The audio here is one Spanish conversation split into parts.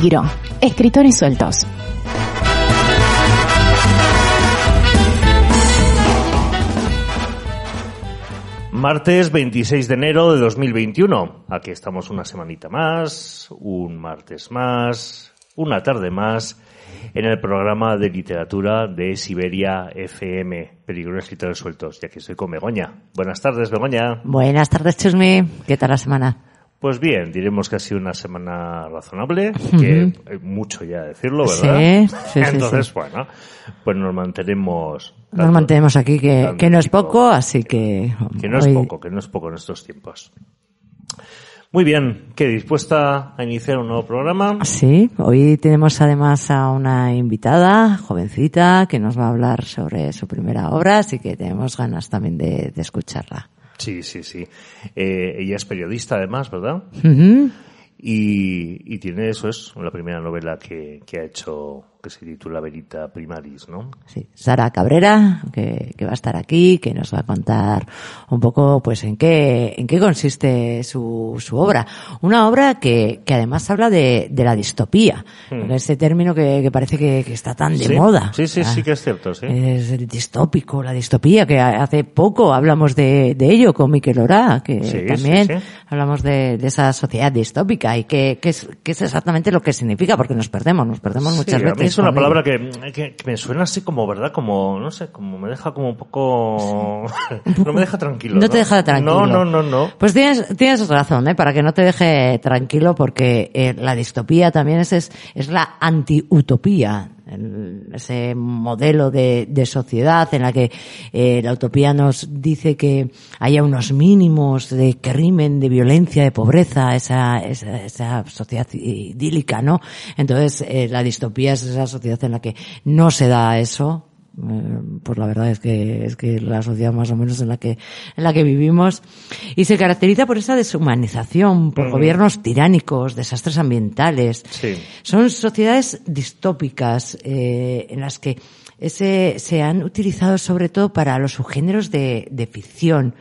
Peligro. Escritores sueltos. Martes 26 de enero de 2021. Aquí estamos una semanita más, un martes más, una tarde más en el programa de literatura de Siberia FM, Peligro Escritores Sueltos. Y aquí estoy con Begoña. Buenas tardes, Begoña. Buenas tardes, Chusmi. ¿Qué tal la semana? Pues bien, diremos que ha sido una semana razonable, que hay mucho ya decirlo, ¿verdad? Sí, sí, Entonces, sí. bueno, pues nos mantenemos... Nos mantenemos aquí, que, que no es poco, así que... Que no es poco, que no es poco en estos tiempos. Muy bien, ¿qué dispuesta a iniciar un nuevo programa? Sí, hoy tenemos además a una invitada, jovencita, que nos va a hablar sobre su primera obra, así que tenemos ganas también de, de escucharla. Sí, sí, sí. Eh, ella es periodista además, ¿verdad? Y, y tiene, eso es, la primera novela que, que ha hecho, que se titula Verita Primaris, ¿no? Sí, Sara Cabrera, que, que va a estar aquí, que nos va a contar un poco, pues, en qué, en qué consiste su, su obra. Una obra que, que además habla de, de la distopía, ese término que, que parece que, que está tan de Hmm. Sí, moda. sí, sí, Ah, sí que es cierto, sí. Es el distópico, la distopía, que hace poco hablamos de, de ello con Miquel Orá, que Sí, también sí, hablamos de, de esa sociedad distópica y que, que es, que es exactamente lo que significa, porque nos perdemos, nos perdemos muchas veces. Es una palabra ello. que, que, que me suena así como, ¿verdad? Como, no sé, como me deja como un poco... no me deja tranquilo. No te deja tranquilo. No, no, no, no. Pues tienes, tienes razón, ¿eh? para que no te deje tranquilo, porque eh, la distopía también es, es, es la anti-utopía. El- ese modelo de, sociedad en la que eh, la utopía nos dice que haya unos mínimos de crimen, de violencia, de pobreza, esa, esa, esa sociedad idílica, ¿no? Entonces, eh, la distopía es esa sociedad en la que no se da eso, pues la verdad es que es que la sociedad más o menos en la que en la que vivimos y se caracteriza por esa deshumanización, por gobiernos tiránicos, desastres ambientales. Sí. Son sociedades distópicas eh, en las que ese, se han utilizado sobre todo para los subgéneros de, de ficción.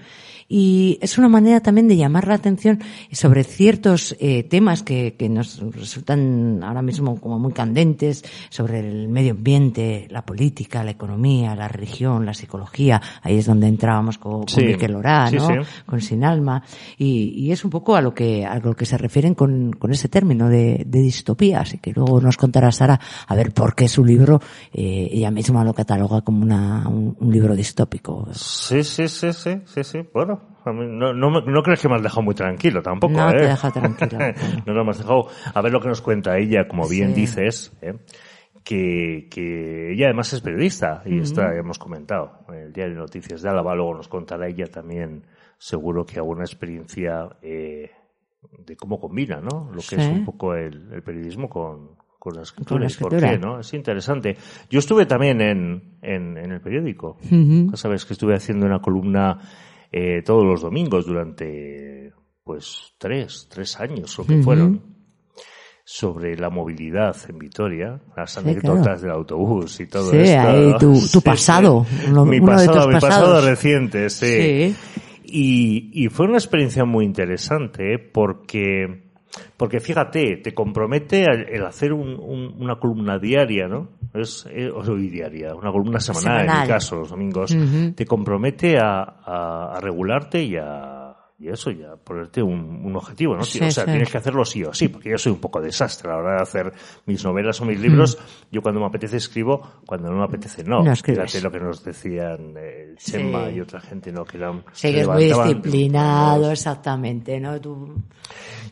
Y es una manera también de llamar la atención sobre ciertos eh, temas que, que nos resultan ahora mismo como muy candentes, sobre el medio ambiente, la política, la economía, la religión, la psicología. Ahí es donde entrábamos con, Sí. con Miquel Orá, Sí, ¿no? sí. Con Sin Alma. Y, y es un poco a lo que, a lo que se refieren con, con ese término de, de distopía. Así que luego nos contará Sara a ver por qué su libro, eh, ella misma lo cataloga como una, un, un libro distópico. Sí, sí, sí, sí, sí, sí. Bueno, no, no, no crees que me has dejado muy tranquilo tampoco, No, ¿eh? te deja tranquilo. no, me has dejado. A ver lo que nos cuenta ella, como bien Sí. dices, ¿eh? que, que ella además es periodista y está, ya hemos comentado, en el diario de Noticias de Álava, luego nos contará ella también, seguro que alguna experiencia eh, de cómo combina, ¿no? Lo que Sí. es un poco el, el periodismo con, con la escritura. la y ¿Por escritura. qué, no? Es interesante. Yo estuve también en, en, en el periódico. Ujú. Ya sabes que estuve haciendo una columna eh, todos los domingos durante, pues, tres, tres años o que fueron, sobre la movilidad en Vitoria, las Sí, anécdotas claro. del autobús y todo Sí, esto. ahí tu- pasado, sí. uno- mi uno de pasado, tus mi pasado reciente, sí. Sí. Y, y fue una experiencia muy interesante porque, porque fíjate, te compromete el, hacer un- un- una columna diaria, ¿no? Es, eh, o sea, diaria, una columna semanal, en mi caso, los domingos. Te compromete a, a- a regularte y a, y eso, ya ponerte un, un objetivo, ¿no? Sí, o sea, sí. tienes que hacerlo sí o sí, porque yo soy un poco desastre a la hora de hacer mis novelas o mis libros. Yo cuando me apetece escribo, cuando no me apetece no. No. Fíjate lo que nos decían eh, Chema Sí. y otra gente, ¿no? Que eran, Sí, que es muy disciplinado, exactamente, ¿no? Tú...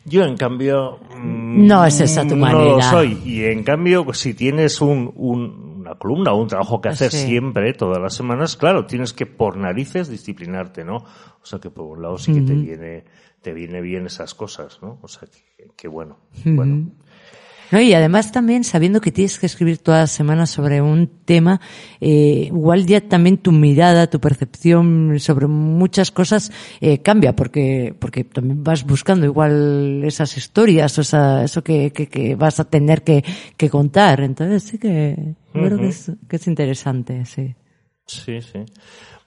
Yo, en cambio... mm, No es esa tu No lo manera. soy. Y en cambio, pues, si tienes un, un- una columna o un trabajo que hacer Sí. siempre, todas las semanas, claro, tienes que por narices disciplinarte, ¿no? O sea que por un lado sí que te viene te viene bien esas cosas, ¿no? O sea que, que bueno. Bueno. No, y además también sabiendo que tienes que escribir todas las semanas sobre un tema, eh, igual ya también tu mirada, tu percepción sobre muchas cosas eh, cambia, porque porque también vas buscando igual esas historias o esa, eso que, que, que vas a tener que, que contar. Entonces sí que yo creo que es, que es interesante, sí. Sí, sí.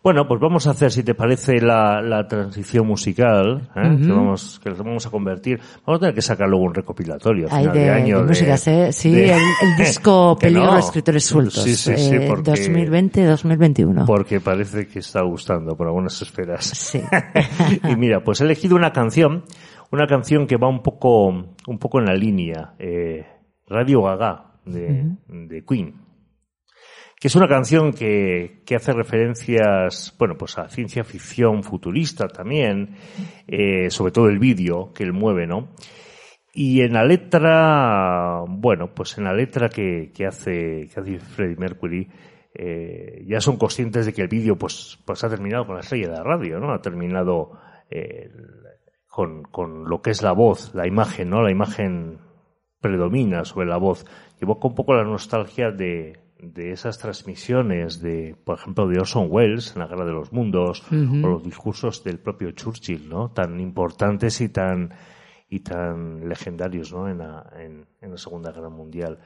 Bueno, pues vamos a hacer, si te parece, la, la transición musical, ¿eh? que, vamos, que vamos a convertir. Vamos a tener que sacar luego un recopilatorio a Hay final de, de, año. de músicas, ¿eh? Sí, el, el disco Peligro no. de Escritores Sueltos. Sí, sí, sí, eh, porque- 2020-2021. Porque parece que está gustando por algunas esferas. Sí. y mira, pues he elegido una canción, una canción que va un poco, un poco en la línea, eh, Radio Gaga de, de Queen. Que es una canción que, que hace referencias, bueno, pues a ciencia ficción futurista también, eh, sobre todo el vídeo que él mueve, ¿no? Y en la letra, bueno, pues en la letra que, que hace, que Freddie Mercury, eh, ya son conscientes de que el vídeo pues, pues ha terminado con la estrella de la radio, ¿no? Ha terminado eh, con, con lo que es la voz, la imagen, ¿no? La imagen predomina sobre la voz. Evoca un poco la nostalgia de, de esas transmisiones de, por ejemplo, de Orson Welles en la Guerra de los Mundos, o los discursos del propio Churchill, ¿no? Tan importantes y tan, y tan legendarios, ¿no? En la, en, en la Segunda Guerra Mundial.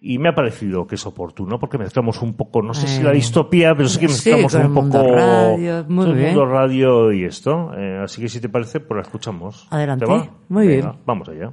Y me ha parecido que es oportuno porque mezclamos un poco, no sé si la Eh, distopía, pero sí que mezclamos un poco mundo radio, muy todo el mundo radio y esto. Eh, así que si te parece, pues la escuchamos. Adelante. ¿Te va? Muy Venga, bien. Vamos allá.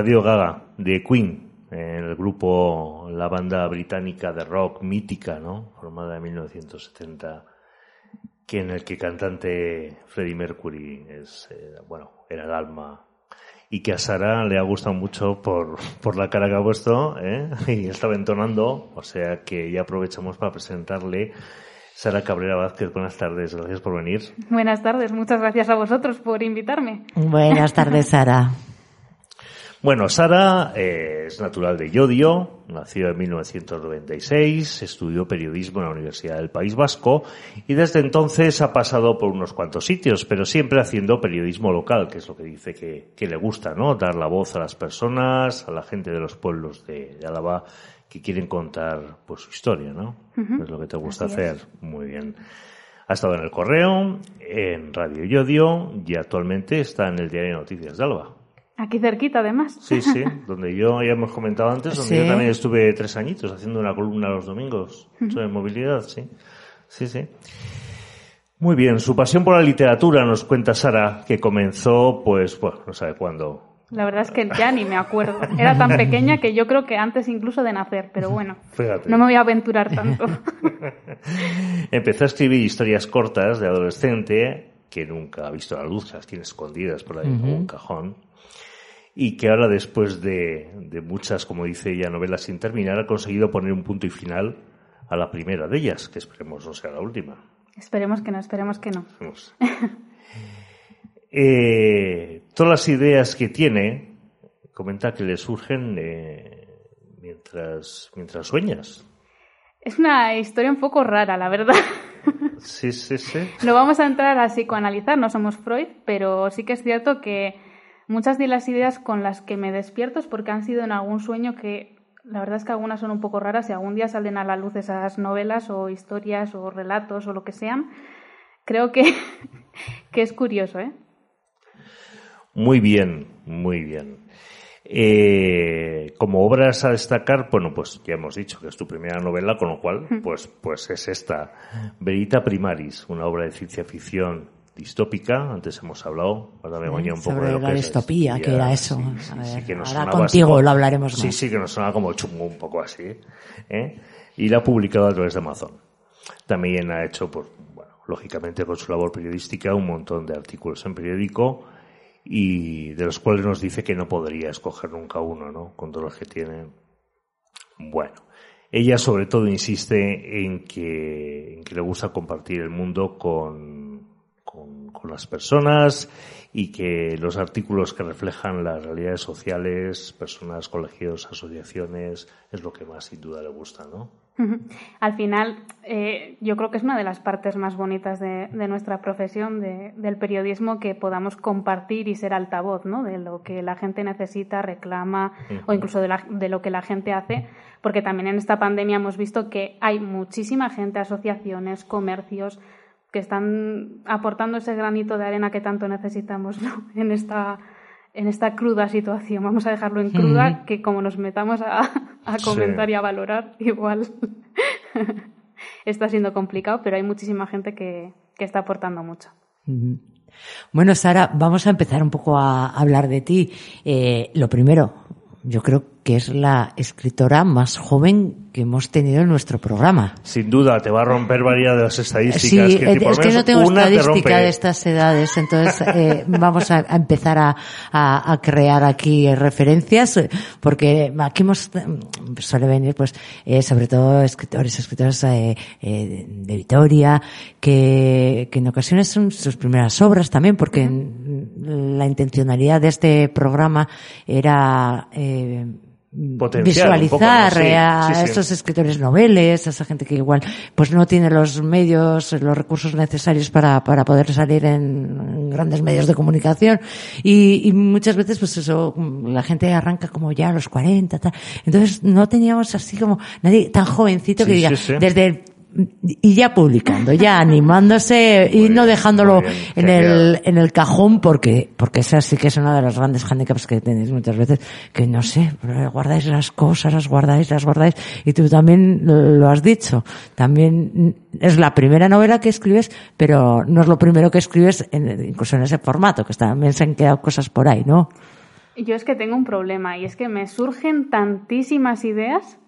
Radio Gaga, de Queen, el grupo, la banda británica de rock mítica, ¿no? Formada en 1970, que en el que cantante Freddie Mercury es, eh, bueno, era el alma. Y que a Sara le ha gustado mucho por, por la cara que ha puesto, ¿eh? Y estaba entonando, o sea que ya aprovechamos para presentarle Sara Cabrera Vázquez. Buenas tardes, gracias por venir. Buenas tardes, muchas gracias a vosotros por invitarme. Buenas tardes, Sara. Bueno, Sara eh, es natural de Llodio, nació en 1996, estudió periodismo en la Universidad del País Vasco y desde entonces ha pasado por unos cuantos sitios, pero siempre haciendo periodismo local, que es lo que dice que, que le gusta, ¿no? Dar la voz a las personas, a la gente de los pueblos de, de Álava que quieren contar pues su historia, ¿no? Es lo que te gusta Así hacer. es. Muy bien. Ha estado en el Correo, en Radio Llodio y actualmente está en el Diario de Noticias de Álava. Aquí cerquita, además. Sí, sí, donde yo ya hemos comentado antes, donde Sí. yo también estuve tres añitos haciendo una columna los domingos sobre movilidad, sí. Sí, sí. Muy bien, su pasión por la literatura nos cuenta Sara, que comenzó, pues, bueno, no sabe cuándo. La verdad es que ya ni me acuerdo. Era tan pequeña que yo creo que antes incluso de nacer, pero bueno, Fíjate. no me voy a aventurar tanto. Empezó a escribir historias cortas de adolescente que nunca ha visto la luz, las tiene escondidas por ahí en un cajón. Y que ahora, después de, de muchas, como dice ella, novelas sin terminar, ha conseguido poner un punto y final a la primera de ellas, que esperemos no sea la última. esperemos que no, esperemos que no. Eh, todas las ideas que tiene, comenta que le surgen eh, mientras, mientras sueñas. Es una historia un poco rara, la verdad. Sí, sí, sí. No vamos a entrar a psicoanalizar, no somos Freud, pero sí que es cierto que muchas de las ideas con las que me despierto es porque han sido en algún sueño que la verdad es que algunas son un poco raras y algún día salen a la luz esas novelas o historias o relatos o lo que sean. Creo que, que es curioso, ¿eh? Muy bien, muy bien. Eh, como obras a destacar, bueno, pues ya hemos dicho que es tu primera novela, con lo cual, pues, pues es esta, Verita Primaris, una obra de ciencia ficción distópica. Antes hemos hablado, ahora me Begoña, un poco Sobre de lo la que distopía, que era eso. Sí, A sí, ver, sí, que nos ahora contigo así- lo hablaremos Sí, más. sí, que nos sonaba como chungo, un poco así. ¿eh? Y la ha publicado a través de Amazon. También ha hecho, pues, bueno, lógicamente con su labor periodística, un montón de artículos en periódico y de los cuales nos dice que no podría escoger nunca uno, ¿no? Con todos los que tiene. Bueno, ella sobre todo insiste en que, en que le gusta compartir el mundo con, con, las personas y que los artículos que reflejan las realidades sociales, personas, colegios, asociaciones, es lo que más sin duda le gusta, ¿no? Al final, eh, yo creo que es una de las partes más bonitas de, de nuestra profesión, de- del periodismo, que podamos compartir y ser altavoz ¿no? de lo que la gente necesita, reclama o incluso de, la- de lo que la gente hace, porque también en esta pandemia hemos visto que hay muchísima gente, asociaciones, comercios, que están aportando ese granito de arena que tanto necesitamos ¿no? en esta en esta cruda situación. Vamos a dejarlo en cruda, que como nos metamos a, a Sí. comentar y a valorar, igual está siendo complicado, pero hay muchísima gente que, que está aportando mucho. Bueno, Sara, vamos a empezar un poco a hablar de ti. Eh, lo primero, yo creo que es la escritora más joven que hemos tenido en nuestro programa. Sin duda, te va a romper varias de las estadísticas. Sí, que, es lo que no tengo te estadística de estas edades, entonces eh, vamos a, a empezar a, a- a crear aquí referencias, porque aquí hemos, suele venir pues eh, sobre todo escritores, escritoras eh, de Vitoria, que, que en ocasiones son sus primeras obras también, porque la intencionalidad de este programa era eh, Potenciar un poco, ¿no? visualizar Sí, a sí, sí. estos escritores noveles, a esa gente que igual pues no tiene los medios, los recursos necesarios para, para poder salir en, grandes medios de comunicación y, y muchas veces pues eso, la gente arranca como ya a los 40, tal. entonces no teníamos así como nadie tan jovencito que diga, desde y ya publicando, ya animándose y no dejándolo bien, en el, en el cajón porque, porque esa sí que es una de los grandes handicaps que tenéis muchas veces, que no sé, guardáis las cosas, las guardáis, las guardáis, y tú también lo has dicho, también es la primera novela que escribes, pero no es lo primero que escribes, en- incluso en ese formato, que también se han quedado cosas por ahí, ¿no? Yo es que tengo un problema y es que me surgen tantísimas ideas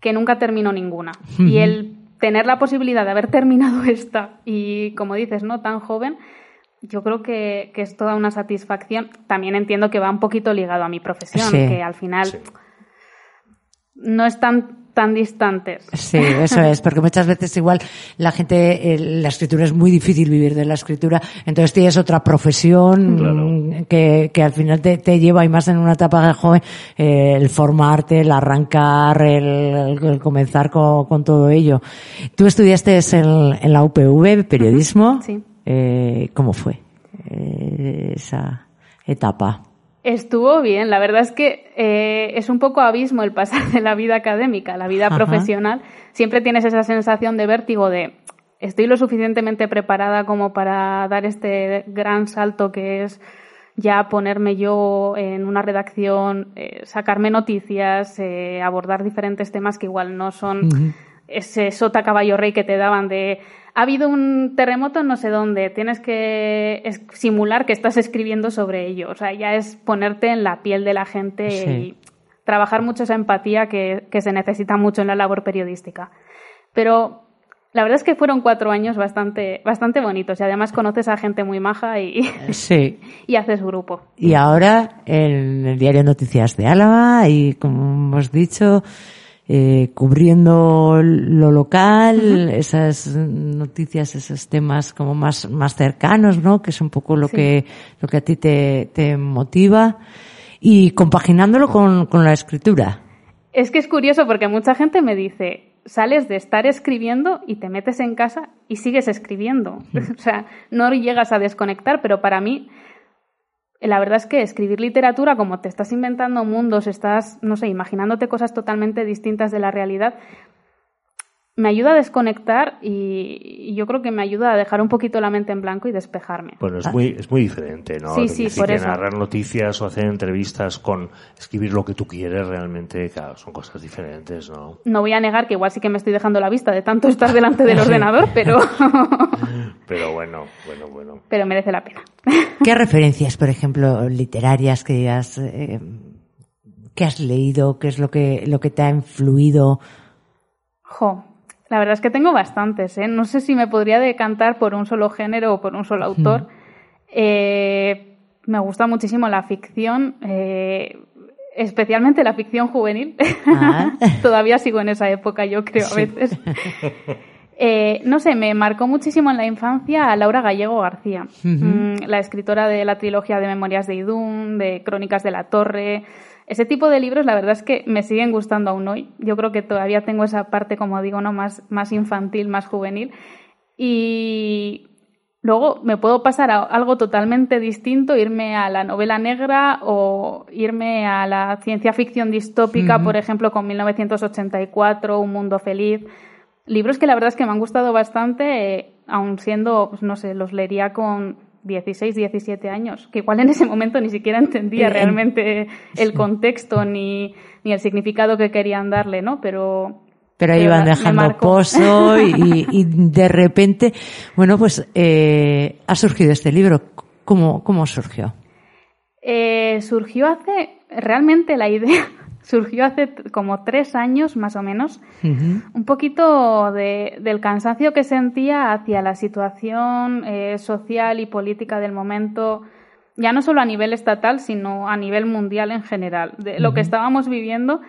que nunca termino ninguna. Y el tener la posibilidad de haber terminado esta y, como dices, no tan joven, yo creo que, que es toda una satisfacción. También entiendo que va un poquito ligado a mi profesión, Sí. que al final Sí. no están tan distantes. Sí, eso es, porque muchas veces igual la gente, eh, la escritura es muy difícil vivir de la escritura, entonces tienes otra profesión Claro. que, que al final te, te lleva, y más en una etapa de joven, eh, el formarte, el arrancar, el, el comenzar con, con todo ello. Tú estudiaste en, en la UPV, periodismo. Sí. Eh, ¿Cómo fue eh, esa etapa? Estuvo bien, la verdad es que eh, es un poco abismo el pasar de la vida académica a la vida Ajá. profesional. Siempre tienes esa sensación de vértigo de estoy lo suficientemente preparada como para dar este gran salto que es ya ponerme yo en una redacción, eh, sacarme noticias, eh, abordar diferentes temas que igual no son ese sota caballo rey que te daban de ha habido un terremoto en no sé dónde, tienes que simular que estás escribiendo sobre ello. O sea, ya es ponerte en la piel de la gente Sí. y trabajar mucho esa empatía que, que se necesita mucho en la labor periodística. Pero la verdad es que fueron cuatro años bastante, bastante bonitos y además conoces a gente muy maja y, Sí. y haces grupo. Y ahora en el diario Noticias de Álava y como hemos dicho, eh, cubriendo lo local, esas noticias, esos temas como más, más cercanos, ¿no? Que es un poco lo Sí. que, lo que a ti te, te motiva y compaginándolo con, con la escritura. Es que es curioso porque mucha gente me dice, sales de estar escribiendo y te metes en casa y sigues escribiendo. o sea, no llegas a desconectar, pero para mí, la verdad es que escribir literatura, como te estás inventando mundos, estás, no sé, imaginándote cosas totalmente distintas de la realidad, me ayuda a desconectar y, y yo creo que me ayuda a dejar un poquito la mente en blanco y despejarme. Bueno, es muy, es muy diferente, ¿no? Sí, sí, sí por que eso. narrar noticias o hacer entrevistas con escribir lo que tú quieres realmente, claro, son cosas diferentes, ¿no? No voy a negar que igual sí que me estoy dejando la vista de tanto estar delante del ordenador, pero, Pero bueno, bueno, bueno. pero merece la pena. ¿Qué referencias, por ejemplo, literarias que digas, eh, que has leído, qué es lo que, lo que te ha influido? Jo, la verdad es que tengo bastantes, ¿eh? No sé si me podría decantar por un solo género o por un solo autor. Eh, me gusta muchísimo la ficción, eh, especialmente la ficción juvenil. Ah. Todavía sigo en esa época, yo creo, a veces. Eh, no sé, me marcó muchísimo en la infancia a Laura Gallego García, mm, la escritora de la trilogía de Memorias de Idún, de Crónicas de la Torre. Ese tipo de libros, la verdad es que me siguen gustando aún hoy. Yo creo que todavía tengo esa parte, como digo, no más, más infantil, más juvenil. Y luego me puedo pasar a algo totalmente distinto, irme a la novela negra o irme a la ciencia ficción distópica, por ejemplo, con 1984, Un mundo feliz. Libros que la verdad es que me han gustado bastante, eh, aun siendo, pues, no sé, los leería con 16, 17 años, que igual en ese momento ni siquiera entendía Eh, en- realmente el contexto ni, ni el significado que querían darle, ¿no? Pero... Pero ahí me dejando pozo y, y de repente, bueno, pues eh, ha surgido este libro. ¿Cómo, cómo surgió? Eh, surgió hace, realmente la idea surgió hace como tres años más o menos, un poquito de- del cansancio que sentía hacia la situación eh, social y política del momento, ya no solo a nivel estatal, sino a nivel mundial en general, de lo que estábamos viviendo.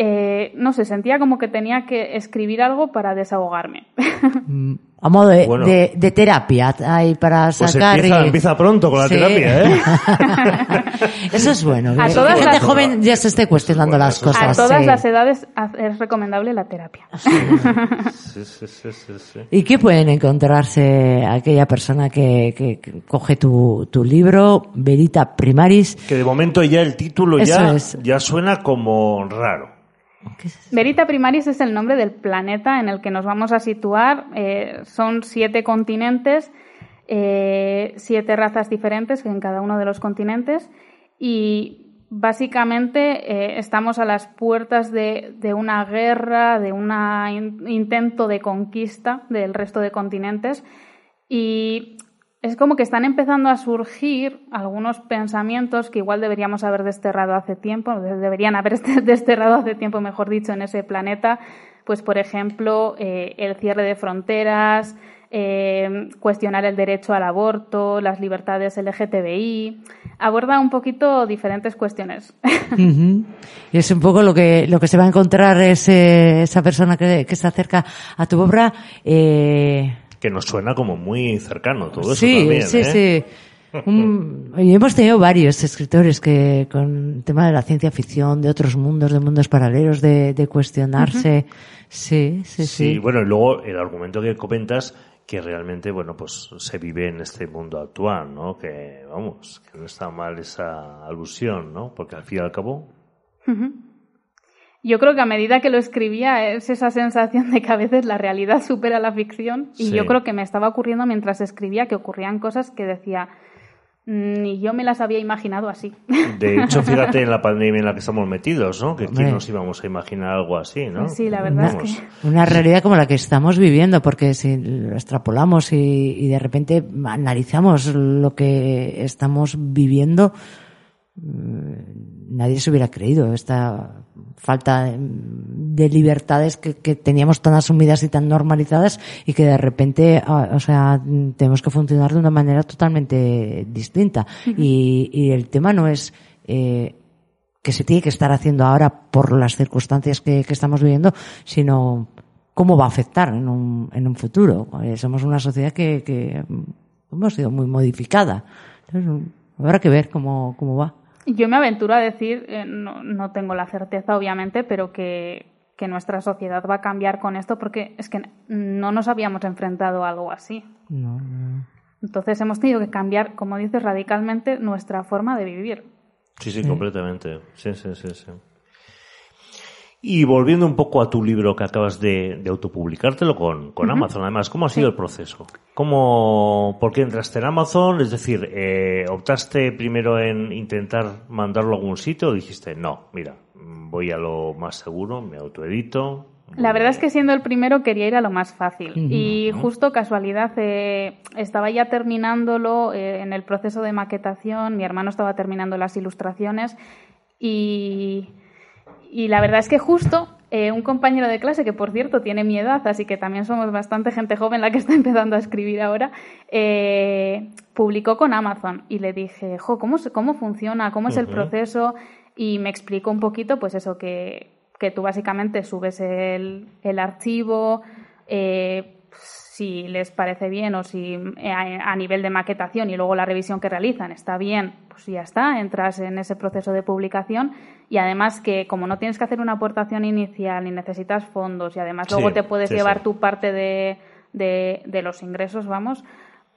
eh, no sé, sentía como que tenía que escribir algo para desahogarme. Mm, A modo de, Bueno. de- de terapia, ahí para Pues sacar. empieza, y- empieza pronto con la Sí. terapia, ¿eh? Eso es bueno. A que todas la gente las- joven ya se esté cuestionando Bueno, las cosas. a todas sí. las edades es recomendable la terapia. Sí, sí, sí, sí, sí. ¿Y qué pueden encontrarse aquella persona que, que- que coge tu, tu libro, Verita Primaris? Que de momento ya el título Eso ya, es. ya suena como raro. Verita Primaris es el nombre del planeta en el que nos vamos a situar. Eh, son siete continentes, eh, siete razas diferentes en cada uno de los continentes. Y básicamente eh, estamos a las puertas de, de una guerra, de un intento de conquista del resto de continentes. Y es como que están empezando a surgir algunos pensamientos que igual deberíamos haber desterrado hace tiempo, deberían haber desterrado hace tiempo, mejor dicho, en ese planeta. Pues, por ejemplo, eh, el cierre de fronteras, eh, cuestionar el derecho al aborto, las libertades LGTBI. Aborda un poquito diferentes cuestiones. Y es un poco lo que, lo que se va a encontrar ese, esa persona que, que se acerca a tu obra. Eh, Que nos suena como muy cercano todo eso sí, también, sí, ¿eh? sí. Un- y hemos tenido varios escritores que con el tema de la ciencia ficción, de otros mundos, de mundos paralelos, de, de cuestionarse. Sí, sí, sí. Sí, bueno, y luego el argumento que comentas que realmente, bueno, pues se vive en este mundo actual, ¿no? Que, vamos, que no está mal esa alusión, ¿no? Porque al fin y al cabo, Yo creo que a medida que lo escribía es esa sensación de que a veces la realidad supera la ficción y Sí. yo creo que me estaba ocurriendo mientras escribía que ocurrían cosas que decía "Mm, ni yo me las había imaginado así. de hecho, fíjate en la pandemia en la que estamos metidos, ¿no? Que quién nos íbamos a imaginar algo así, ¿no? Sí, la verdad es que Una realidad como la que estamos viviendo, porque si lo extrapolamos y, y de repente analizamos lo que estamos viviendo, mm, nadie se hubiera creído esta falta de- de libertades que, que teníamos tan asumidas y tan normalizadas y que de repente, ah, o sea, tenemos que funcionar de una manera totalmente distinta. y, y el tema no es eh, que se tiene que estar haciendo ahora por las circunstancias que, que estamos viviendo, sino cómo va a afectar en un, en un futuro. Eh, somos una sociedad que, que hemos sido muy modificada. Entonces, habrá que ver cómo, cómo va. Yo me aventuro a decir, eh, no, no tengo la certeza obviamente, pero que, que nuestra sociedad va a cambiar con esto porque es que no nos habíamos enfrentado a algo así. No, no. Entonces hemos tenido que cambiar, como dices, radicalmente nuestra forma de vivir. Sí, sí, completamente. Sí, sí, sí, sí. Y volviendo un poco a tu libro que acabas de, de autopublicártelo con, con Amazon, además, ¿cómo ha sido el proceso? ¿Cómo, ¿Por qué entraste en Amazon? Es decir, eh, ¿optaste primero en intentar mandarlo a algún sitio o dijiste, no, mira, voy a lo más seguro, me autoedito? La verdad es que siendo el primero quería ir a lo más fácil. Y justo casualidad, eh, estaba ya terminándolo eh, en el proceso de maquetación, mi hermano estaba terminando las ilustraciones y, y la verdad es que justo eh, un compañero de clase, que por cierto tiene mi edad, así que también somos bastante gente joven la que está empezando a escribir ahora, eh, publicó con Amazon y le dije, jo, ¿cómo, cómo funciona? ¿Cómo es el proceso? Y me explicó un poquito, pues eso, que, que tú básicamente subes el, el archivo, eh, si les parece bien o si eh, a, a nivel de maquetación y luego la revisión que realizan está bien, pues ya está, entras en ese proceso de publicación y además que como no tienes que hacer una aportación inicial ni necesitas fondos y además luego Sí, te puedes sí, llevar sí. tu parte de, de, de los ingresos, vamos,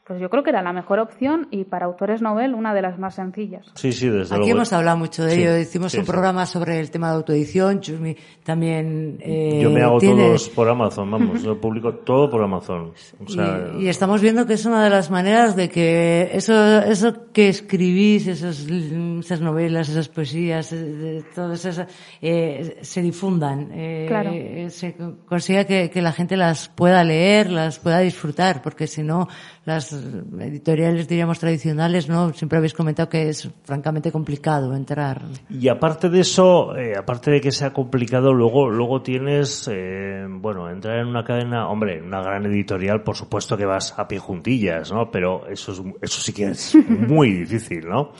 pues yo creo que era la mejor opción y para autores novel una de las más sencillas. Sí, sí, desde Aquí luego. hemos hablado mucho de Sí, ello. Hicimos sí, un sí. programa sobre el tema de autoedición. Chusmi también eh, Yo me hago tiene- todos por Amazon, vamos, yo publico todo por Amazon. O sea, y, y estamos viendo que es una de las maneras de que eso, eso que escribís, esos, esas novelas, esas poesías, eh, todas esas, eh, se difundan. eh, Claro. se co- consiga que, que la gente las pueda leer, las pueda disfrutar, porque si no, las editoriales, diríamos, tradicionales, ¿no? Siempre habéis comentado que es francamente complicado entrar. Y aparte de eso, eh, aparte de que sea complicado, luego, luego tienes, eh, bueno, entrar en una cadena, hombre, en una gran editorial, por supuesto que vas a pie juntillas, ¿no? Pero eso es, eso sí que es muy difícil, ¿no?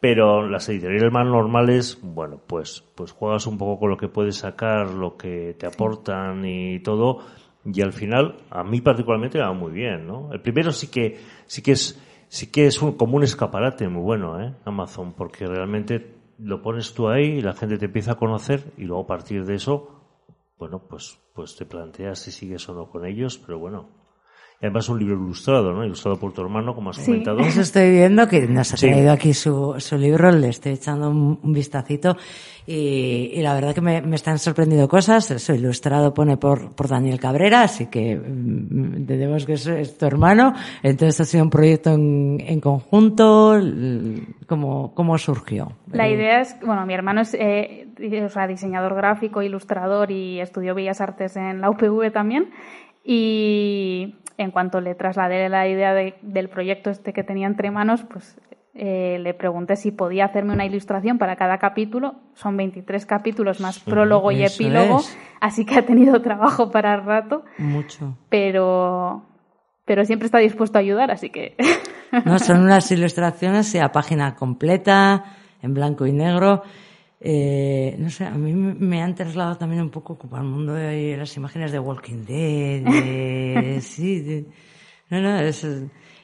Pero las editoriales más normales, bueno, pues, pues juegas un poco con lo que puedes sacar, lo que te aportan y todo, y al final, a mí particularmente me va muy bien, ¿no? El primero sí que, sí que es, sí que es un, como un escaparate muy bueno, ¿eh? Amazon, porque realmente lo pones tú ahí y la gente te empieza a conocer y luego a partir de eso, bueno, pues, pues te planteas si sigues o no con ellos, pero bueno. Además un libro ilustrado, ¿no? Ilustrado por tu hermano, como has Sí. comentado. Eso estoy viendo que nos ha Sí. traído aquí su, su libro, le estoy echando un, un vistacito y, y la verdad que me, me están sorprendiendo cosas. Su ilustrado pone por, por Daniel Cabrera, así que mm, entendemos que es, es tu hermano. Entonces ha sido un proyecto en, en conjunto. ¿Cómo, ¿Cómo surgió? La idea es, bueno, mi hermano es eh, o sea, diseñador gráfico, ilustrador y estudió Bellas Artes en la UPV también. Y en cuanto le trasladé la idea de- del proyecto este que tenía entre manos, pues eh, le pregunté si podía hacerme una ilustración para cada capítulo. Son 23 capítulos más prólogo y epílogo, es. así que ha tenido trabajo para el rato, Mucho. pero, pero siempre está dispuesto a ayudar, así que No, son unas ilustraciones a página completa, en blanco y negro. Eh, no sé, a mí me- han trasladado también un poco como al mundo de las imágenes de Walking Dead, de, sí, de- no, no, es,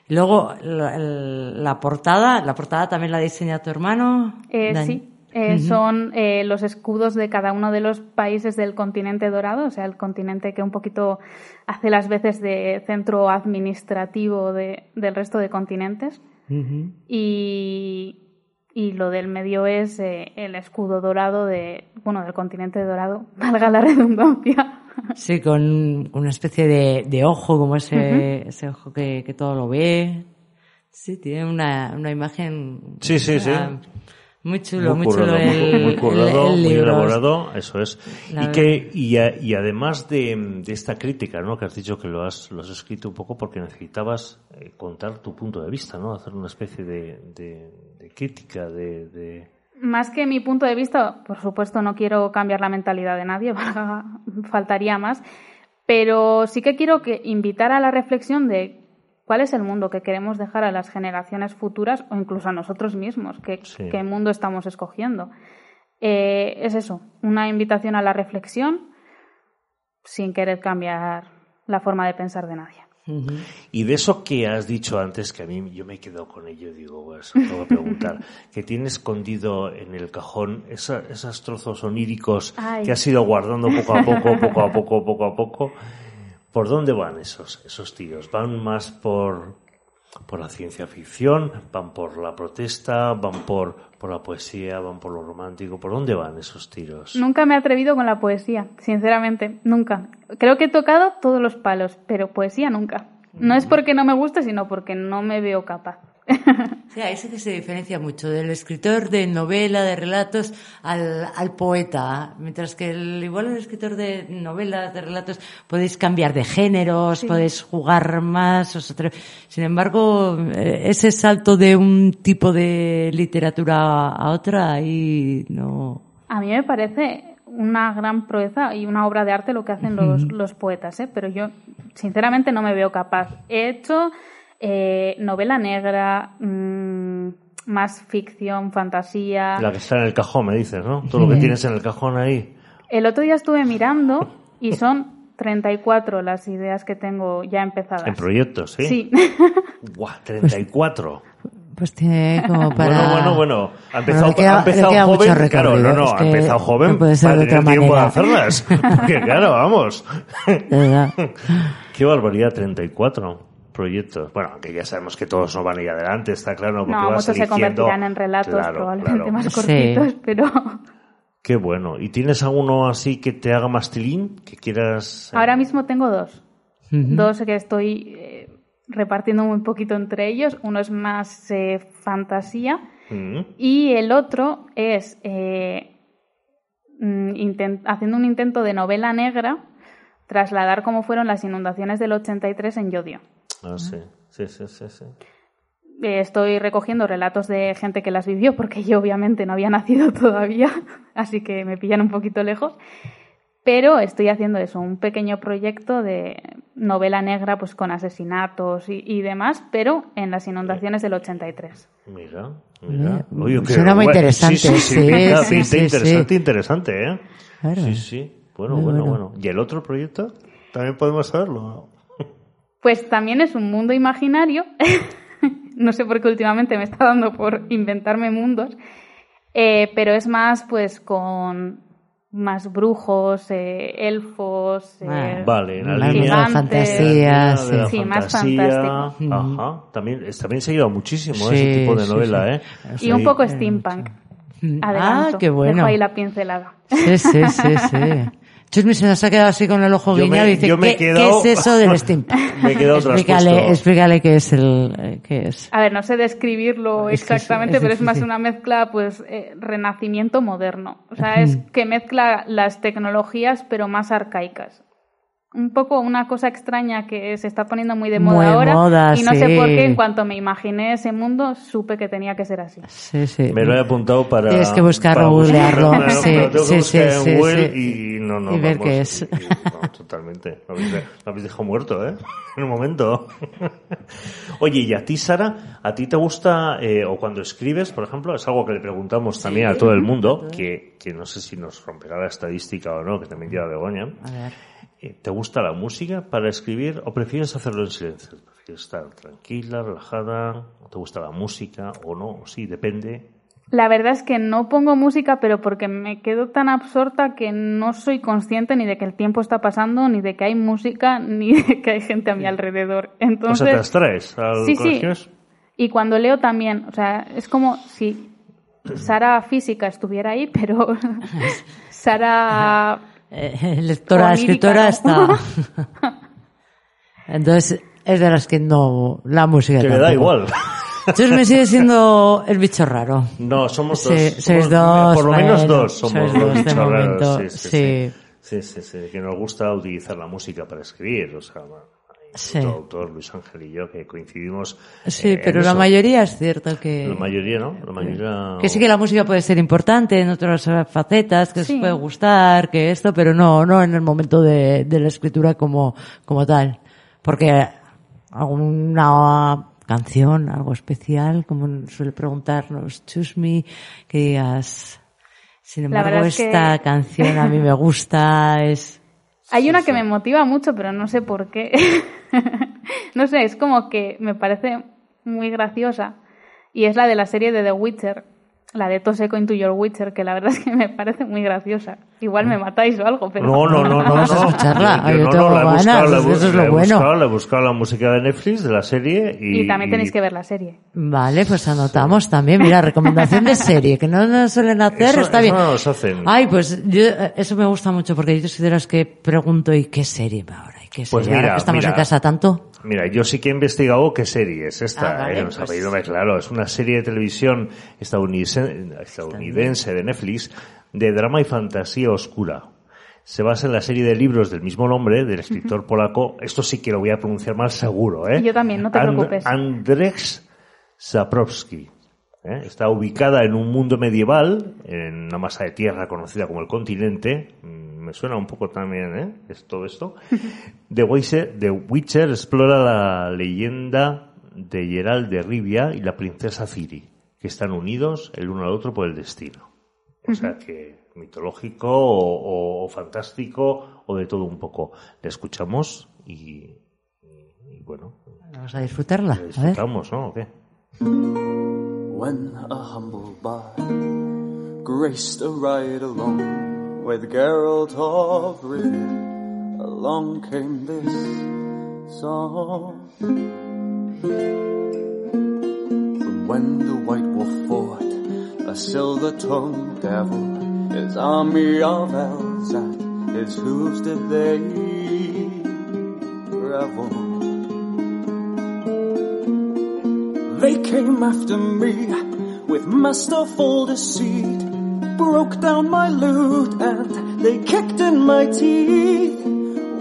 luego la, portada, la portada también la diseña tu hermano. Eh, sí, eh, son los escudos de cada uno de los países del continente dorado, o sea, el continente que un poquito hace las veces de centro administrativo de- del resto de continentes. Y, y lo del medio es eh, el escudo dorado de, bueno, del continente dorado, valga la redundancia. Sí, con una especie de, de ojo, como ese, ese ojo que, que todo lo ve. Sí, tiene una, una imagen. Sí, sí, sí. ah, Muy chulo, muy, currado, chulo el, muy, muy currado, el- el muy elaborado, eso es. La Y que y, a- y además de, de esta crítica, ¿no? Que has dicho que lo has, lo has escrito un poco porque necesitabas eh, contar tu punto de vista, ¿no? Hacer una especie de, de, de crítica, de, de- Más que mi punto de vista, por supuesto no quiero cambiar la mentalidad de nadie, faltaría más, pero sí que quiero que invitar a la reflexión de cuál es el mundo que queremos dejar a las generaciones futuras o incluso a nosotros mismos, qué, Sí. qué mundo estamos escogiendo. Eh, es eso, una invitación a la reflexión sin querer cambiar la forma de pensar de nadie. Y de eso que has dicho antes, que a mí yo me he quedado con ello, digo, pues te voy a preguntar, que tiene escondido en el cajón esa- esos trozos oníricos Ay. que has ido guardando poco a poco, poco a poco, poco a poco. ¿Por dónde van esos, esos tiros? ¿Van más por, por la ciencia ficción? ¿Van por la protesta? ¿Van por, por la poesía? ¿Van por lo romántico? ¿Por dónde van esos tiros? Nunca me he atrevido con la poesía, sinceramente, nunca. Creo que he tocado todos los palos, pero poesía nunca. No es porque no me guste, sino porque no me veo capaz. Sí, sí que se diferencia mucho del escritor de novela, de relatos, al, al poeta. Mientras que el, igual el escritor de novelas, de relatos, podéis cambiar de géneros, podéis jugar más. os atre- Sin embargo, eh, ese salto de un tipo de literatura a otra, ahí no. A mí me parece una gran proeza y una obra de arte lo que hacen los, los poetas, ¿eh? pero yo sinceramente no me veo capaz. He hecho eh, novela negra, mm, más ficción, fantasía. La que está en el cajón, me dices, ¿no? Todo lo que tienes en el cajón ahí. El otro día estuve mirando y son 34 las ideas que tengo ya empezadas. En proyectos, ¿sí? Sí. Guau, 34. Pues tiene como para. Bueno, bueno, bueno. Ha empezado, queda- ha empezado joven. Claro, no, no, es ha empezado joven no puede ser para de tener otra tiempo de manera. hacerlas. Porque claro, vamos. De verdad. Qué barbaridad, 34 proyectos. Bueno, aunque ya sabemos que todos no van a ir adelante, está claro. Porque No, vas muchos se convertirán en relatos Claro, probablemente claro. más Sí. cortitos, pero Qué bueno. ¿Y tienes alguno así que te haga más tilín? Que quieras... eh, ahora mismo tengo dos. Dos que estoy eh, repartiendo muy poquito entre ellos. Uno es más eh, fantasía y el otro es eh, mm, haciendo un intento de novela negra trasladar cómo fueron las inundaciones del 83 en Yodio. Ah, sí. Sí, sí, sí, sí. Eh, Estoy recogiendo relatos de gente que las vivió, porque yo obviamente no había nacido todavía, así que me pillan un poquito lejos. Pero estoy haciendo eso, un pequeño proyecto de novela negra, pues con asesinatos y, y demás, pero en las inundaciones del 83. Mira, mira. Mira, Oye, qué suena muy interesante, Sí, sí, sí. sí, interesante, sí. interesante, ¿eh? Claro. Sí, sí. Bueno, bueno, bueno. bueno. ¿Y el otro proyecto? También podemos saberlo. Pues también es un mundo imaginario. no sé por qué últimamente me está dando por inventarme mundos. Eh, pero es más, pues, con más brujos, eh, elfos. eh, Ah, Vale, en la Más línea... de gigantes. fantasía, de sí. la Sí, más fantasía. fantástico. Ajá. También, es- también se lleva muchísimo Sí, ese tipo de sí, novela, ¿eh? Y un poco steampunk. Adelanto. Ah, qué bueno. Dejo ahí la pincelada. Sí, sí, sí, sí. Chusmi se nos ha quedado así con el ojo Yo guiñado me- y dice, yo me he ¿qué, quedado- qué es eso del steampunk? Me he quedado explícale, explícale qué es el, eh, qué es. A ver, no sé describirlo Es que es- exactamente, es pero es más una mezcla, pues, eh, renacimiento moderno. O sea, es que mezcla las tecnologías, pero más arcaicas. Un poco una cosa extraña que se está poniendo muy de moda Muy ahora. moda, y no sé por qué, en cuanto me imaginé ese mundo, supe que tenía que ser así. Sí, sí. Me lo he apuntado para. Tienes que buscarlo, googlearlo. buscarlo, Sí, que sí, buscar sí, sí, Google sí. y no, no. Y ver vamos, qué es. y- y- no, totalmente. Lo habéis, de- lo habéis dejado muerto, ¿eh? En un momento. Oye, y a ti, Sara, ¿a ti te gusta, eh, o cuando escribes, por ejemplo, es algo que le preguntamos también a todo el mundo, que, que no sé si nos romperá la estadística o no, que también lleva Begoña. A ver. Eh, ¿Te gusta la música para escribir o prefieres hacerlo en silencio? ¿Prefieres estar tranquila, relajada? ¿Te gusta la música o no? Sí, depende. La verdad es que no pongo música, pero porque me quedo tan absorta que no soy consciente ni de que el tiempo está pasando, ni de que hay música, ni de que hay gente a mi alrededor. o sea, Entonces, te abstraes al Sí, sí. Y cuando leo también, o sea, es como si Sara física estuviera ahí, pero Sara Eh, lectora, escritora ¿no? está. Entonces, es de las que no. La música. Que le da igual. Entonces me sigue siendo el bicho raro. No, somos Sí, dos. sois Somos- dos, Por lo menos bueno, dos somos los dos de bichos raros, momento, Sí, sí, sí. sí. Sí, sí, sí, Que nos gusta utilizar la música para escribir. O sea, bueno, Sí. otro autor, Luis Ángel y yo, que coincidimos. Sí, eh, en pero la eso. mayoría es cierto que. La mayoría, ¿no? La mayoría. Que sí que la música puede ser importante en otras facetas, que Sí. os puede gustar, que esto, pero no, no en el momento de, de la escritura como, como tal. Porque alguna canción, algo especial, como suele preguntarnos Choose Me, que digas, sin embargo, verdad es que- esta canción a mí me gusta, es, Hay una que me motiva mucho, pero no sé por qué. no sé, es como que me parece muy graciosa. Y es la de la serie de The Witcher, la de Toseco into Your Witcher, que la verdad es que me parece muy graciosa. Igual me matáis o algo, pero... No, no, no, no. Vamos a no. escucharla. Yo Yo no, tengo no, la he ganas, buscado, la he eso es lo la bueno. buscado, la he buscado la música de Netflix, de la serie. Y, Y también tenéis que ver la serie. Vale, pues anotamos también. Mira, recomendación de serie, que no nos suelen hacer, Eso- está eso bien. no nos hacen. Ay, pues yo, eh, eso me gusta mucho porque yo soy de las que pregunto, ¿y qué serie va ahora? Pues ahora mira, que estamos mira. en casa tanto. Mira, yo sí que he investigado qué serie es esta. Ah, vale, eh, pues- claro, es una serie de televisión estadounidense, estadounidense de Netflix de drama y fantasía oscura. Se basa en la serie de libros del mismo nombre del escritor polaco. Esto sí que lo voy a pronunciar mal seguro, ¿eh? Yo también, no te And- preocupes. Andrzej Sapkowski. ¿eh? Está ubicada en un mundo medieval, en una masa de tierra conocida como el continente. Me suena un poco también, ¿eh? Es todo esto. The Witcher, The Witcher explora la leyenda de Geralt de Rivia y la princesa Ciri, que están unidos el uno al otro por el destino. O sea que mitológico o, o- o fantástico o de todo un poco. Le escuchamos y, y- bueno, Vamos a disfrutarla. le A ver. disfrutamos, ¿no? ¿O qué? When a humble bard graced a ride along with Geralt of Rivia, along came this song. From when the White Wolf fought a silver-tongued devil, his army of elves at his hooves did they revel. They came after me with masterful deceit, broke down my lute and they kicked in my teeth,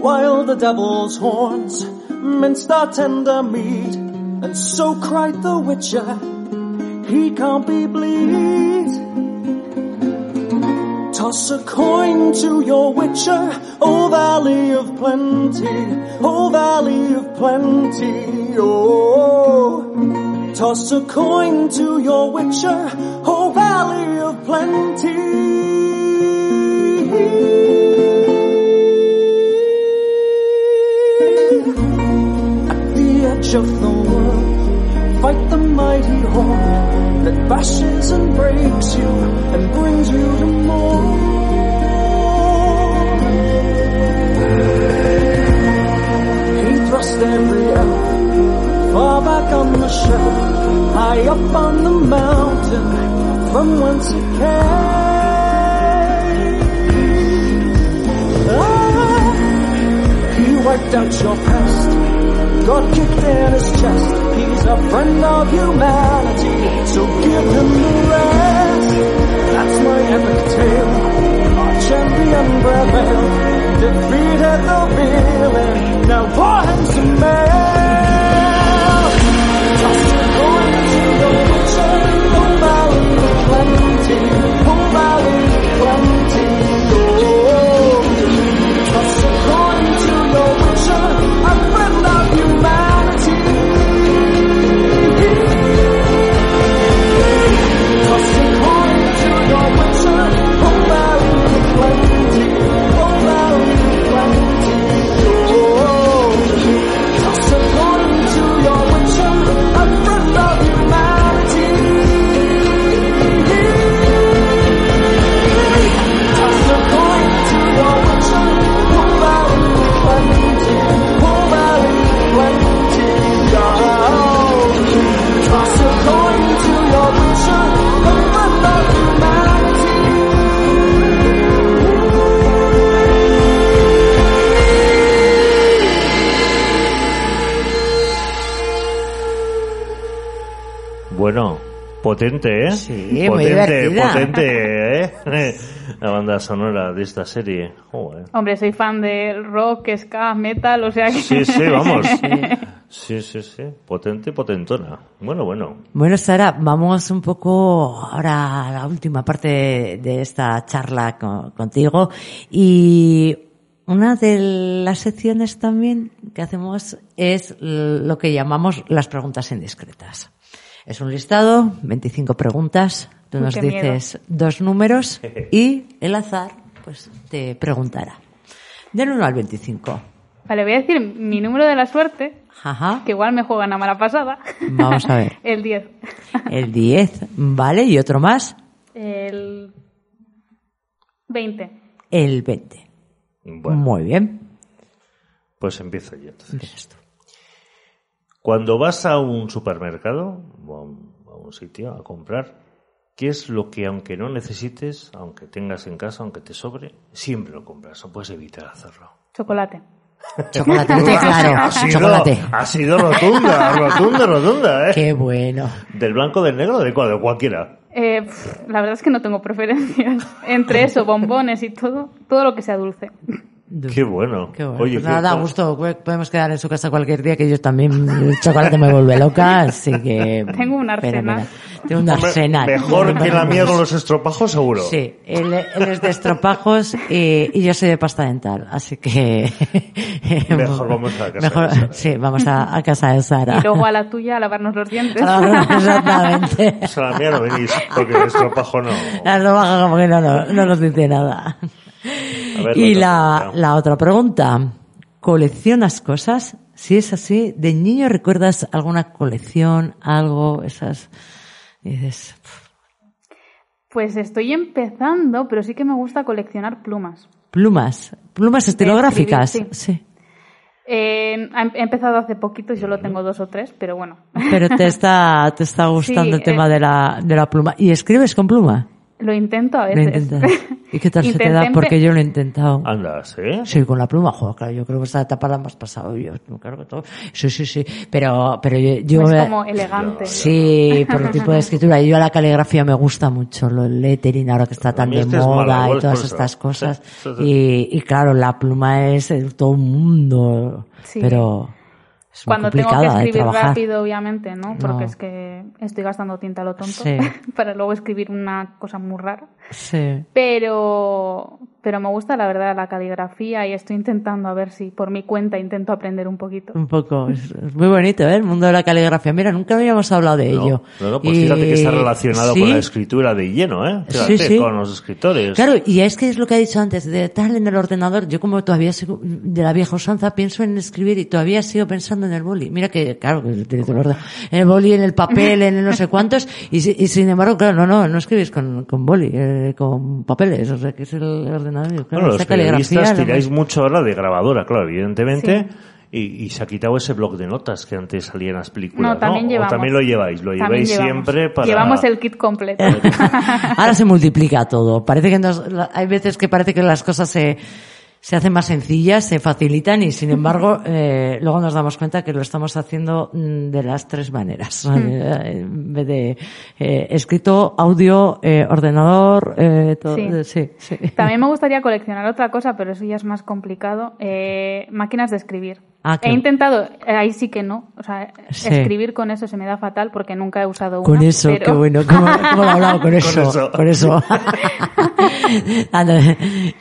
while the devil's horns minced our tender meat, and so cried the witcher, he can't be bleed. Toss a coin to your witcher, o valley of plenty, o valley of plenty, oh. Toss a coin to your witcher, oh valley of plenty. At the edge of the world, fight the mighty horde that bashes and breaks you and brings you to more. He thrust every elf far back on the shelf, high up on the mountain from whence it came. Ah, he wiped out your past, God kicked in his chest. He's a friend of humanity, so give him the rest. That's my epic tale. Our champion prevailed, defeated the villain Bueno, one potente, ¿eh? Sí, muy potente, divertida. potente, ¿eh? La banda sonora de esta serie. Joder. Hombre, soy fan del rock, ska, metal, o sea que... Sí, sí, vamos. Sí, sí, sí. Potente, potentona. Bueno, bueno. Bueno, Sara, vamos un poco ahora a la última parte de, de esta charla co- contigo. Y una de las secciones también que hacemos es lo que llamamos las preguntas indiscretas. Es un listado, 25 preguntas. Tú nos qué miedo. dices dos números y el azar pues te preguntará. Del 1 al 25. Vale, voy a decir mi número de la suerte, Ajá. que igual me juegan a mala pasada. Vamos a ver. El 10. El 10, ¿vale? ¿Y otro más? El 20. El 20. Bueno, Muy bien. pues empiezo yo entonces. Cuando vas a un supermercado o a un, a un sitio a comprar, ¿qué es lo que aunque no necesites, aunque tengas en casa, aunque te sobre, siempre lo compras? No puedes evitar hacerlo. Chocolate. Chocolate, claro. Ha sido, Chocolate. ha sido rotunda, rotunda, rotunda, ¿eh? Qué bueno. ¿Del blanco, del negro, de cuál? De cualquiera. Eh, la verdad es que no tengo preferencias. Entre eso, bombones y todo, todo lo que sea dulce. Qué bueno. Qué bueno. Oye, Pues nada, gusto. Podemos quedar en su casa cualquier día, que yo también, el chocolate me vuelve loca, así que... Tengo un arsenal. Tengo un Hombre, arsenal. Mejor que la mía con los estropajos, seguro. Sí, él, él es de estropajos y, y yo soy de pasta dental, así que... Mejor vamos a casa Mejor- de Sara. Sí, vamos a, a casa de Sara. Y luego a la tuya a lavarnos los dientes. Exactamente. O sea, la mía no venís, porque el estropajo no. La roja como que no, no, no nos dice nada. Ver, y la, la otra pregunta, ¿coleccionas cosas? Si es así, ¿de niño recuerdas alguna colección, algo, esas... y dices, "Pf, Pues estoy empezando, pero sí que me gusta coleccionar plumas. plumas, plumas estilográficas. escribir, sí. Eh, ha- he empezado hace poquito y solo tengo dos o tres, pero bueno. Pero te está, te está gustando Sí, el tema eh. de la, de la pluma. ¿Y escribes con pluma? Lo intento a Lo veces. intentas. ¿Y qué tal se te da? Porque yo lo he intentado. Andas, ¿eh? Sí, con la pluma, joder, claro, yo creo que esta etapa la hemos pasado yo, claro que todo. Sí, sí, sí, pero, pero yo, yo Pues como elegante. sí, por el tipo de escritura, y yo la caligrafía me gusta mucho, lo el lettering ahora que está tan de este es moda y es todas estas cosas, Sí, sí, sí. y, y claro, la pluma es todo un mundo, Sí. pero es Cuando tengo que de escribir rápido, obviamente, ¿no? Porque No. es que estoy gastando tinta a lo tonto Sí. para luego escribir una cosa muy rara. Sí. Pero, pero me gusta la verdad la caligrafía y estoy intentando a ver si por mi cuenta intento aprender un poquito. Un poco, es, es muy bonito, ¿eh? El mundo de la caligrafía. Mira, nunca habíamos hablado de No, ello. no, no, pues Y- fíjate que está relacionado Sí, con la escritura de lleno, ¿eh? Fíjate, Sí, sí. con los escritores. Claro, y es que es lo que ha dicho antes, de tal en el ordenador, yo como todavía sigo de la vieja usanza, pienso en escribir y todavía sigo pensando en el boli. Mira que, claro, que el ordenador. En el boli, en el papel, en el no sé cuántos, y, si- y sin embargo, claro, no, no, no escribís con, con boli, eh, con papeles, o sea, que es el ordenador. Claro, Bueno, los periodistas tiráis mucho ahora de grabadora, claro, evidentemente. Y, y se ha quitado ese bloc de notas que antes salía en las películas, No, también O llevamos. también lo lleváis, lo lleváis llevamos. siempre para... Llevamos el kit completo. Ahora se multiplica todo. Parece que nos- la- hay veces que parece que las cosas se, se hacen más sencillas, se facilitan y sin embargo eh, luego nos damos cuenta que lo estamos haciendo mm, de las tres maneras. Eh, en vez de eh, escrito, audio, eh, ordenador, eh, todo. Sí. sí, sí. También me gustaría coleccionar otra cosa, pero eso ya es más complicado. eh, máquinas de escribir. Ah, He intentado, eh, ahí sí que no. O sea, Sí. escribir con eso se me da fatal porque nunca he usado una. Con eso, pero- qué bueno. ¿Cómo, cómo lo he hablado con eso? eso. Con eso. Anda,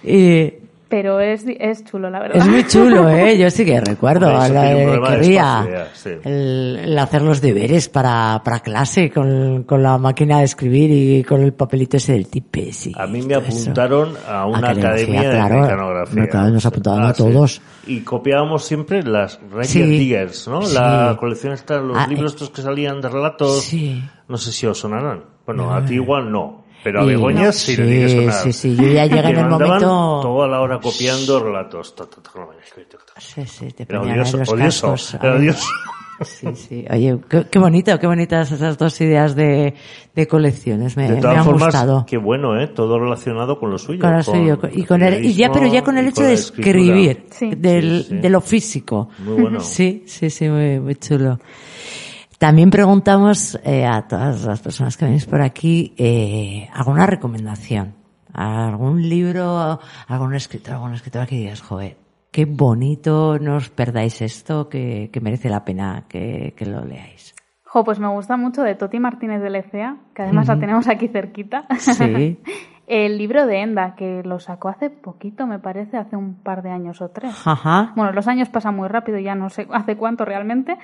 y, Pero es, es chulo, la verdad. Es muy chulo, ¿eh? Yo sí que recuerdo. Hombre, la- sí. el, el hacer los deberes para, para clase con, con la máquina de escribir y con el papelito ese del tipe, sí. A mí me eso. apuntaron a una academia claro. de mecanografía. Claro, nos apuntaban Ah, a sí. todos. Y copiábamos siempre las Ranger Sí. Diggers, ¿no? Sí. La colección esta, los Ah, libros eh. estos que salían de relatos. Sí. No sé si os sonarán. Bueno, a ti igual no. Pero a Begoña sí, le tiene que sí, sonar. sí, sí, yo ya llegué Te en el momento- Toda la hora copiando relatos. Ta, ta, ta, ta, ta. Sí, sí, te ponían odioso, los odioso. cascos. Era odioso. Sí, sí. Oye, qué, qué bonito, qué bonitas esas dos ideas de, de colecciones. Me, De me todas han formas, gustado. qué bueno, ¿eh? Todo relacionado con lo suyo. Con lo suyo, y con el, y ya, pero ya con el hecho la de escribir, Sí. del, Sí, sí. de lo físico. Muy bueno. Sí, sí, sí, muy, muy chulo. También preguntamos eh, a todas las personas que venís por aquí eh, alguna recomendación, algún libro, algún escritor, alguna escritora que digas, joder, qué bonito, no os perdáis esto, que, que merece la pena que, que lo leáis. Jo, pues me gusta mucho de Toti Martínez de Lecea, que además la tenemos aquí cerquita. Sí. El libro de Enda, que lo sacó hace poquito, me parece, hace un par de años o tres. Ajá. Bueno, los años pasan muy rápido, ya no sé hace cuánto realmente,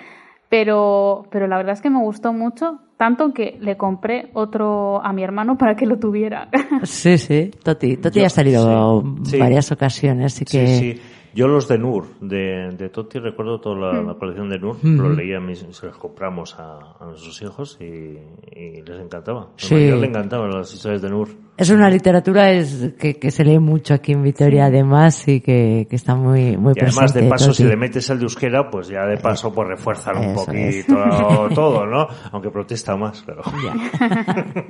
pero, pero la verdad es que me gustó mucho, tanto que le compré otro a mi hermano para que lo tuviera. Sí, sí, Toti. Toti Yo- ha salido sí, sí. varias ocasiones, así que... Sí, sí. Yo los de Nur, de, de Totti, recuerdo toda la, Hmm. la colección de Nur, los leía, mis, se los compramos a, a nuestros hijos y, y les encantaba. A Sí. le encantaban las historias de Nur. Es una literatura es, que, que se lee mucho aquí en Vitoria, además, y que, que está muy, muy Y además, de paso, si le metes el de euskera, pues ya de paso, pues refuerzan un es. poquito todo, ¿no? Aunque protesta más, pero...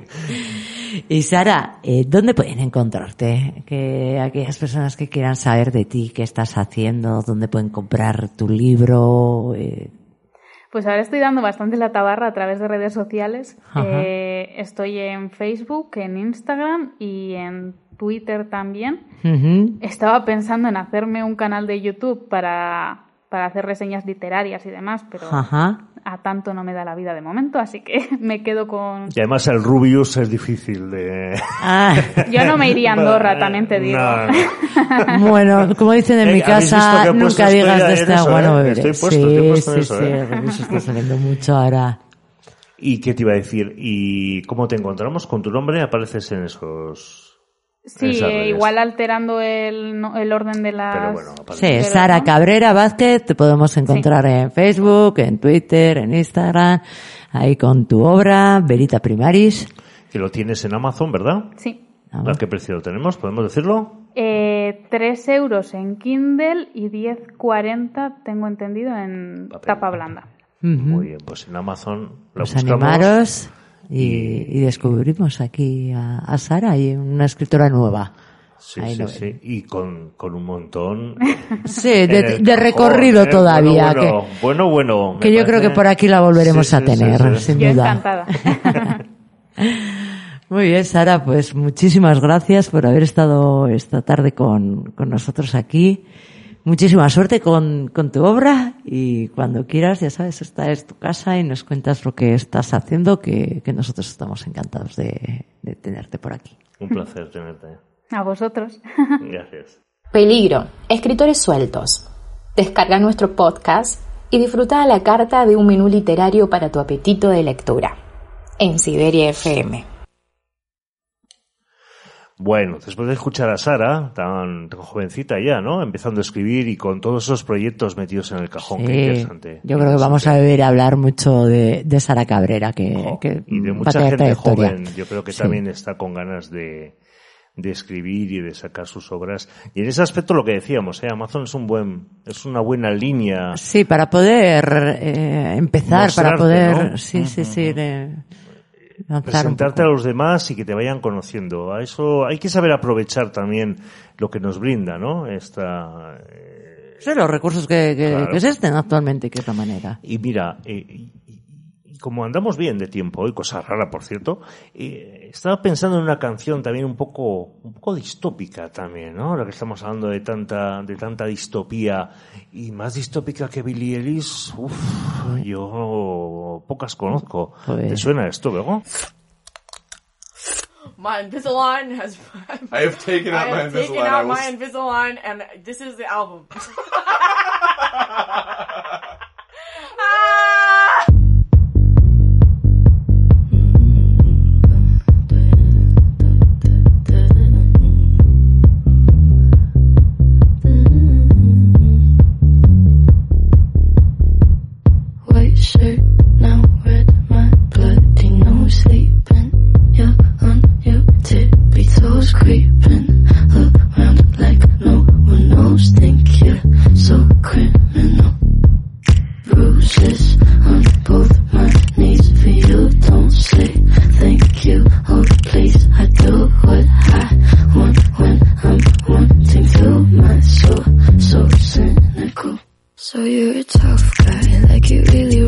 Y Sara, eh, ¿dónde pueden encontrarte? Que aquellas personas que quieran saber de ti, qué estás haciendo, dónde pueden comprar tu libro. eh, Pues ahora estoy dando bastante la tabarra a través de redes sociales. Ajá. Eh, estoy en Facebook, en Instagram y en Twitter también. Estaba pensando en hacerme un canal de YouTube para, para hacer reseñas literarias y demás, pero Ajá. a tanto no me da la vida de momento, así que me quedo con... Y además el Rubius es difícil de... Ah, Yo no me iría a Andorra, también te digo. No, no. bueno, como dicen en Eh, mi ¿habéis visto casa, nunca digas de este agua eh? no beberé. Estoy puesto, sí, estoy puesto en sí, eso, sí, eh. el Rubius está saliendo mucho ahora. ¿Y qué te iba a decir? ¿Y cómo te encontramos? ¿Con tu nombre apareces en esos...? Sí, eh, igual alterando el, no- el orden de las... Pero bueno, Sí. Pero Sara no. Cabrera Vázquez, te podemos encontrar en Facebook, en Twitter, en Instagram, ahí con tu obra, Verita Primaris. Que lo tienes en Amazon, ¿verdad? Sí. Ah, ¿A qué precio lo tenemos? ¿Podemos decirlo? Eh, 3 euros en Kindle y 10,40 tengo entendido en Papel. tapa blanda. Ujú. Muy bien, pues en Amazon la Pues buscamos. animaros y, y descubrimos aquí a, a Sara y una escritora nueva. Sí, Ahí sí, lo sí. Y con, con un montón. Sí, de, de recorrido ¿eh? todavía. Bueno, bueno, bueno. bueno, que, que yo creo que por aquí la volveremos Sí, a sí, sí, tener, sí. sin Yo duda. encantada. Muy bien, Sara, pues muchísimas gracias por haber estado esta tarde con, con nosotros aquí. Muchísima suerte con, con tu obra y cuando quieras, ya sabes, esta es tu casa y nos cuentas lo que estás haciendo, que, que nosotros estamos encantados de, de tenerte por aquí. Un placer tenerte. A vosotros. Gracias. Peligro, escritores sueltos. Descarga nuestro podcast y disfruta a la carta de un menú literario para tu apetito de lectura. En Siberia FM. Bueno, después de escuchar a Sara, tan, tan jovencita ya, ¿no? Empezando a escribir y con todos esos proyectos metidos en el cajón. Qué Sí, interesante. yo creo que vamos a a hablar mucho de, de Sara Cabrera, que, que y de mucha gente joven, yo creo que Sí. también está con ganas de, de escribir y de sacar sus obras. Y en ese aspecto lo que decíamos, ¿eh? Amazon es un buen, es una buena línea. Sí, para poder eh, empezar, para poder, ¿no? sí, sí, sí, de presentarte a los demás y que te vayan conociendo. A eso hay que saber aprovechar también lo que nos brinda, ¿no? Esta, eh, Sí, los recursos que, que, Claro. que existen actualmente, que es la manera. y mira, eh, como andamos bien de tiempo hoy, cosa rara por cierto, eh, estaba pensando en una canción también un poco, un poco distópica también, ¿no? Ahora que estamos hablando de tanta, de tanta distopía y más distópica que Billie Eilish, uff, yo pocas conozco. Pues- ¿Te suena esto, luego? My Invisalign has. I have taken out I my have taken Invisalign. I out my Invisalign, and this is the album. So you're a tough guy, like you really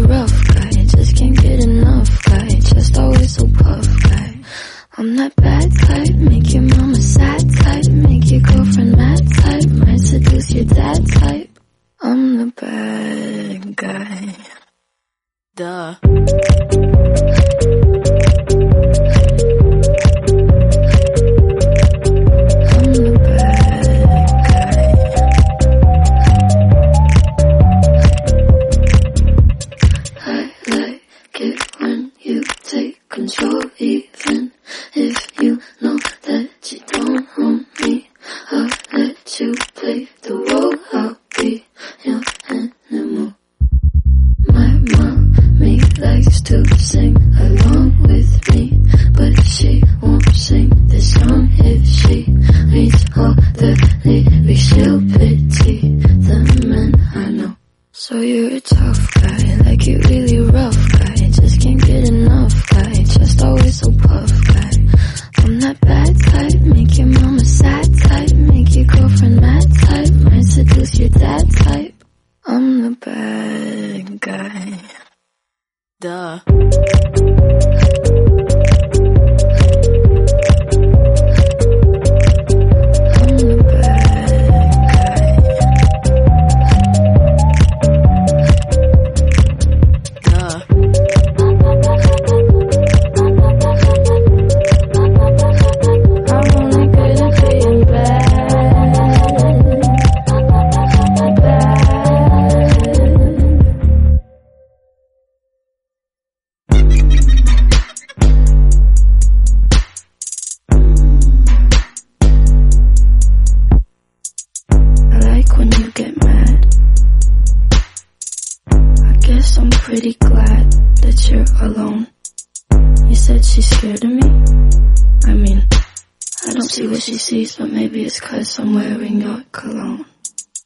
see what she sees, but maybe it's cause I'm wearing your cologne.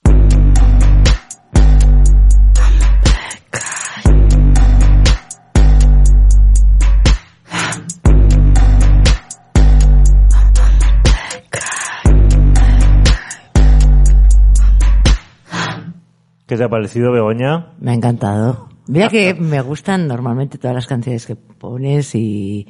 I'm a bad guy. ¿Qué te ha parecido, Begoña? Me ha encantado. Mira que me gustan normalmente todas las canciones que pones y,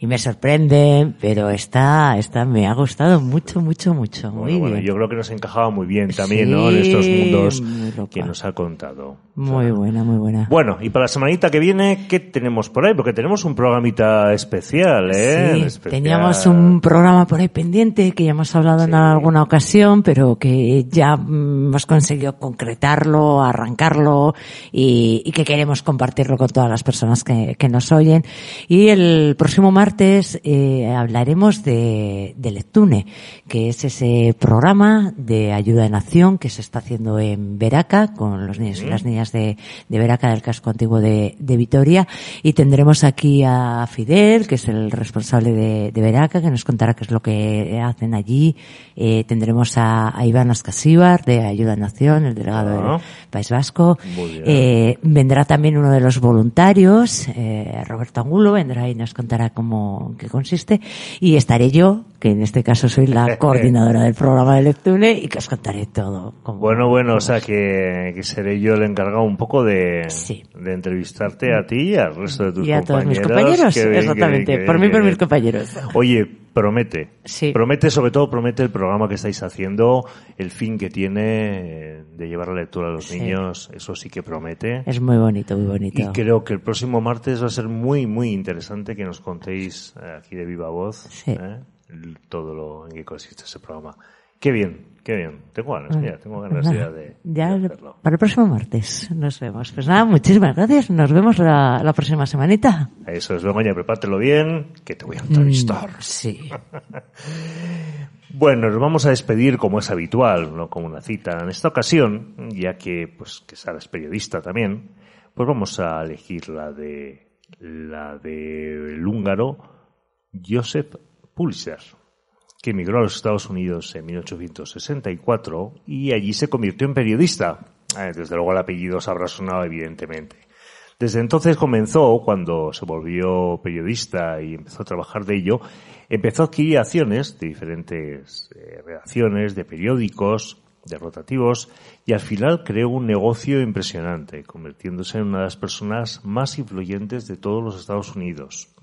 y me sorprenden, pero esta, esta me ha gustado mucho, mucho, mucho. Muy Bueno, bueno, bien. yo creo que nos encajaba muy bien también, Sí, ¿no? En estos mundos que nos ha contado. Muy buena, muy buena. Bueno, y para la semanita que viene, ¿qué tenemos por ahí? Porque tenemos un programita especial, ¿eh? Sí, Especial. teníamos un programa por ahí pendiente que ya hemos hablado en alguna ocasión, pero que ya mm, hemos conseguido concretarlo, arrancarlo y, y que queremos compartirlo con todas las personas que, que nos oyen. Y el próximo martes eh, hablaremos de, de Lectune, que es ese programa de ayuda en acción que se está haciendo en Veraca con los niños y las niñas de, de Veraca del casco antiguo de, de Vitoria. Y tendremos aquí a Fidel, que es el responsable de, de Veraca, que nos contará qué es lo que hacen allí. Eh, tendremos a, a Iván Ascasíbar de Ayuda en Acción, el delegado Ah. del País Vasco. Eh, vendrá también uno de los voluntarios, eh, Roberto Angulo, vendrá y nos contará cómo, en qué consiste. Y estaré yo, que en este caso soy la coordinadora del programa de Lectune y que os contaré todo. cómo- Bueno, bueno, o sea que, que seré yo el encargado un poco de, Sí. de entrevistarte a ti y al resto de tus y a todos mis compañeros. compañeros, qué exactamente, qué por mí y por mis compañeros. Oye, promete. Sí. Promete, sobre todo, promete el programa que estáis haciendo, el fin que tiene eh, de llevar la lectura a los Sí. niños, eso sí que promete. Es muy bonito, muy bonito. Y creo que el próximo martes va a ser muy, muy interesante que nos contéis eh, aquí de viva voz Sí. eh, todo lo en qué consiste ese programa. Qué bien, qué bien. Tengo ganas, mira, tengo Pues ganas nada, ya de, ya de hacerlo. para el próximo martes nos vemos. Pues nada, muchísimas gracias. Nos vemos la, la próxima semanita. Eso es, Begoña, prepártelo bien, que te voy a entrevistar. Mm, sí. Bueno, nos vamos a despedir como es habitual, no como una cita. En esta ocasión, ya que pues que Sara es periodista también, pues vamos a elegir la de la del húngaro Joseph Pulitzer, que emigró a los Estados Unidos en 1864 y allí se convirtió en periodista. Eh, Desde luego el apellido se habrá sonado evidentemente. Desde entonces comenzó, cuando se volvió periodista y empezó a trabajar de ello, empezó a adquirir acciones de diferentes eh, redacciones, de periódicos, de rotativos, y al final creó un negocio impresionante, convirtiéndose en una de las personas más influyentes de todos los Estados Unidos.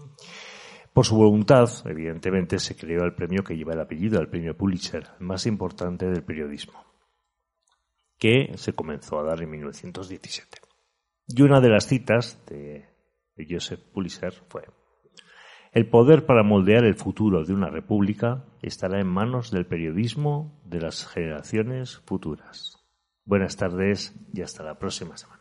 Por su voluntad, evidentemente, se creó el premio que lleva el apellido, el premio Pulitzer, más importante del periodismo, que se comenzó a dar en 1917. Y una de las citas de, de Joseph Pulitzer fue, el poder para moldear el futuro de una república estará en manos del periodismo de las generaciones futuras. Buenas tardes y hasta la próxima semana.